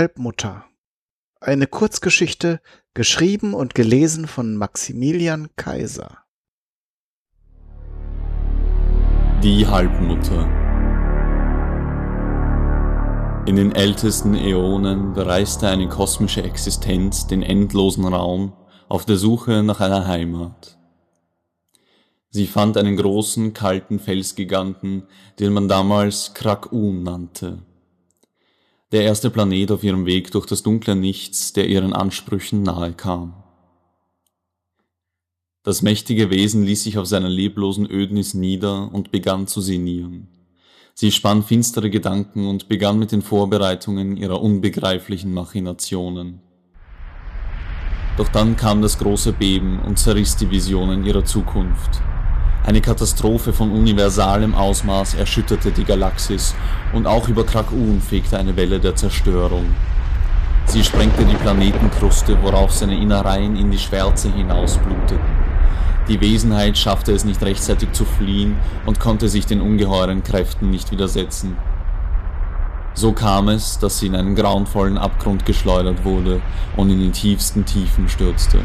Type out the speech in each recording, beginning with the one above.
Halbmutter. Eine Kurzgeschichte, geschrieben und gelesen von Maximilian Kaiser. Die Halbmutter. In den ältesten Äonen bereiste eine kosmische Existenz den endlosen Raum auf der Suche nach einer Heimat. Sie fand einen großen, kalten Felsgiganten, den man damals Krak-Un nannte der erste Planet auf ihrem Weg durch das dunkle Nichts, der ihren Ansprüchen nahe kam. Das mächtige Wesen ließ sich auf seiner leblosen Ödnis nieder und begann zu sinnieren. Sie spann finstere Gedanken und begann mit den Vorbereitungen ihrer unbegreiflichen Machinationen. Doch dann kam das große Beben und zerriss die Visionen ihrer Zukunft. Eine Katastrophe von universalem Ausmaß erschütterte die Galaxis und auch über Krak-Un fegte eine Welle der Zerstörung. Sie sprengte die Planetenkruste, worauf seine Innereien in die Schwärze hinausbluteten. Die Wesenheit schaffte es nicht rechtzeitig zu fliehen und konnte sich den ungeheuren Kräften nicht widersetzen. So kam es, dass sie in einen grauenvollen Abgrund geschleudert wurde und in die tiefsten Tiefen stürzte.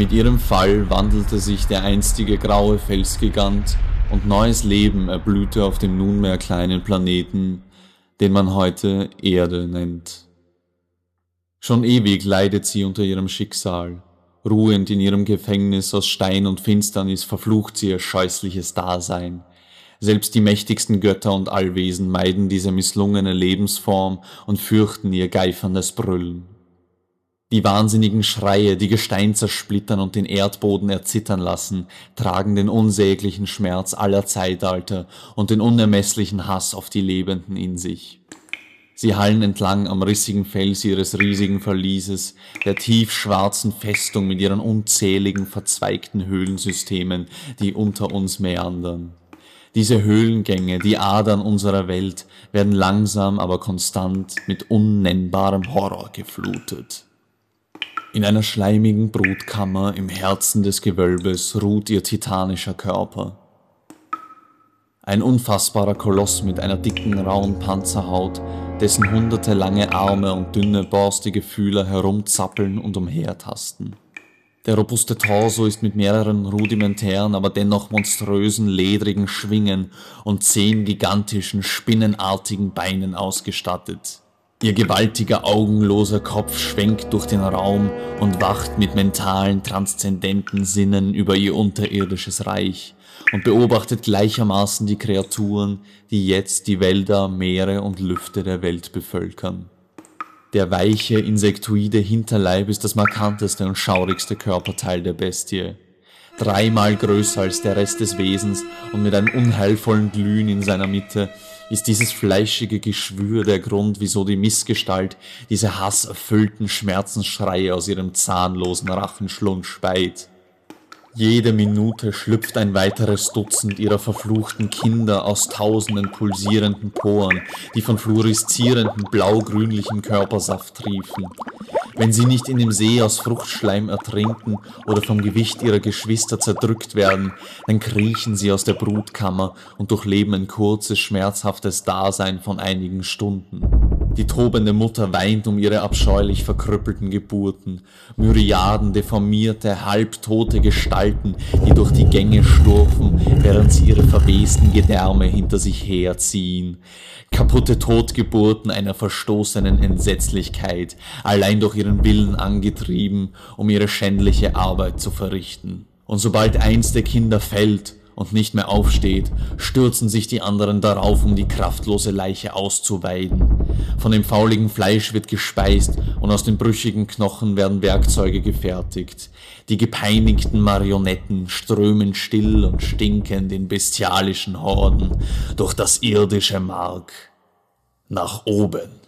Mit ihrem Fall wandelte sich der einstige graue Felsgigant und neues Leben erblühte auf dem nunmehr kleinen Planeten, den man heute Erde nennt. Schon ewig leidet sie unter ihrem Schicksal. Ruhend in ihrem Gefängnis aus Stein und Finsternis verflucht sie ihr scheußliches Dasein. Selbst die mächtigsten Götter und Allwesen meiden diese misslungene Lebensform und fürchten ihr geiferndes Brüllen. Die wahnsinnigen Schreie, die Gestein zersplittern und den Erdboden erzittern lassen, tragen den unsäglichen Schmerz aller Zeitalter und den unermesslichen Hass auf die Lebenden in sich. Sie hallen entlang am rissigen Fels ihres riesigen Verlieses, der tiefschwarzen Festung mit ihren unzähligen verzweigten Höhlensystemen, die unter uns meandern. Diese Höhlengänge, die Adern unserer Welt, werden langsam aber konstant mit unnennbarem Horror geflutet. In einer schleimigen Brutkammer im Herzen des Gewölbes ruht ihr titanischer Körper. Ein unfassbarer Koloss mit einer dicken, rauen Panzerhaut, dessen hunderte lange Arme und dünne, borstige Fühler herumzappeln und umhertasten. Der robuste Torso ist mit mehreren rudimentären, aber dennoch monströsen, ledrigen Schwingen und zehn gigantischen, spinnenartigen Beinen ausgestattet. Ihr gewaltiger, augenloser Kopf schwenkt durch den Raum und wacht mit mentalen, transzendenten Sinnen über ihr unterirdisches Reich und beobachtet gleichermaßen die Kreaturen, die jetzt die Wälder, Meere und Lüfte der Welt bevölkern. Der weiche, insektoide Hinterleib ist das markanteste und schaurigste Körperteil der Bestie. Dreimal größer als der Rest des Wesens und mit einem unheilvollen Glühen in seiner Mitte ist dieses fleischige Geschwür der Grund, wieso die Missgestalt diese hasserfüllten Schmerzensschreie aus ihrem zahnlosen Rachenschlund speit. Jede Minute schlüpft ein weiteres Dutzend ihrer verfluchten Kinder aus tausenden pulsierenden Poren, die von fluoreszierendem blau-grünlichem Körpersaft triefen. Wenn sie nicht in dem See aus Fruchtschleim ertrinken oder vom Gewicht ihrer Geschwister zerdrückt werden, dann kriechen sie aus der Brutkammer und durchleben ein kurzes, schmerzhaftes Dasein von einigen Stunden. Die tobende Mutter weint um ihre abscheulich verkrüppelten Geburten, Myriaden deformierte, halbtote Gestalten, die durch die Gänge schlurfen, während sie ihre verwesten Gedärme hinter sich herziehen kaputte Totgeburten einer verstoßenen Entsetzlichkeit, allein durch ihren Willen angetrieben, um ihre schändliche Arbeit zu verrichten. Und sobald eins der Kinder fällt und nicht mehr aufsteht, stürzen sich die anderen darauf, um die kraftlose Leiche auszuweiden. Von dem fauligen Fleisch wird gespeist und aus den brüchigen Knochen werden Werkzeuge gefertigt. Die gepeinigten Marionetten strömen still und stinkend in bestialischen Horden durch das irdische Mark nach oben.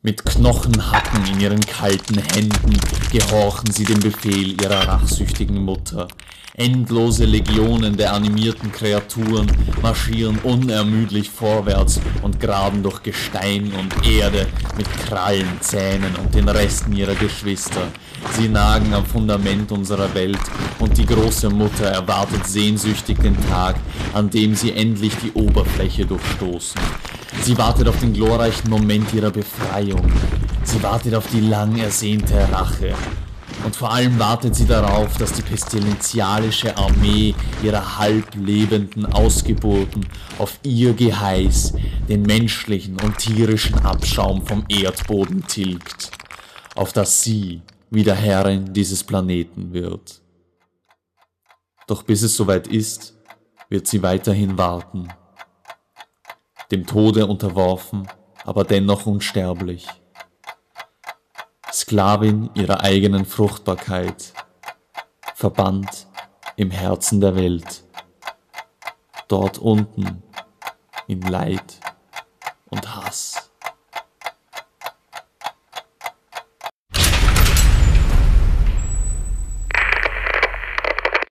Mit Knochenhacken in ihren kalten Händen gehorchen sie dem Befehl ihrer rachsüchtigen Mutter. Endlose Legionen der animierten Kreaturen marschieren unermüdlich vorwärts und graben durch Gestein und Erde mit Krallen, Zähnen und den Resten ihrer Geschwister. Sie nagen am Fundament unserer Welt und die große Mutter erwartet sehnsüchtig den Tag, an dem sie endlich die Oberfläche durchstoßen. Sie wartet auf den glorreichen Moment ihrer Befreiung. Sie wartet auf die lang ersehnte Rache. Und vor allem wartet sie darauf, dass die pestilenzialische Armee ihrer halblebenden Ausgeburten auf ihr Geheiß den menschlichen und tierischen Abschaum vom Erdboden tilgt, auf dass sie wieder Herrin dieses Planeten wird. Doch bis es soweit ist, wird sie weiterhin warten. Dem Tode unterworfen, aber dennoch unsterblich. Sklavin ihrer eigenen Fruchtbarkeit, verbannt im Herzen der Welt, dort unten in Leid.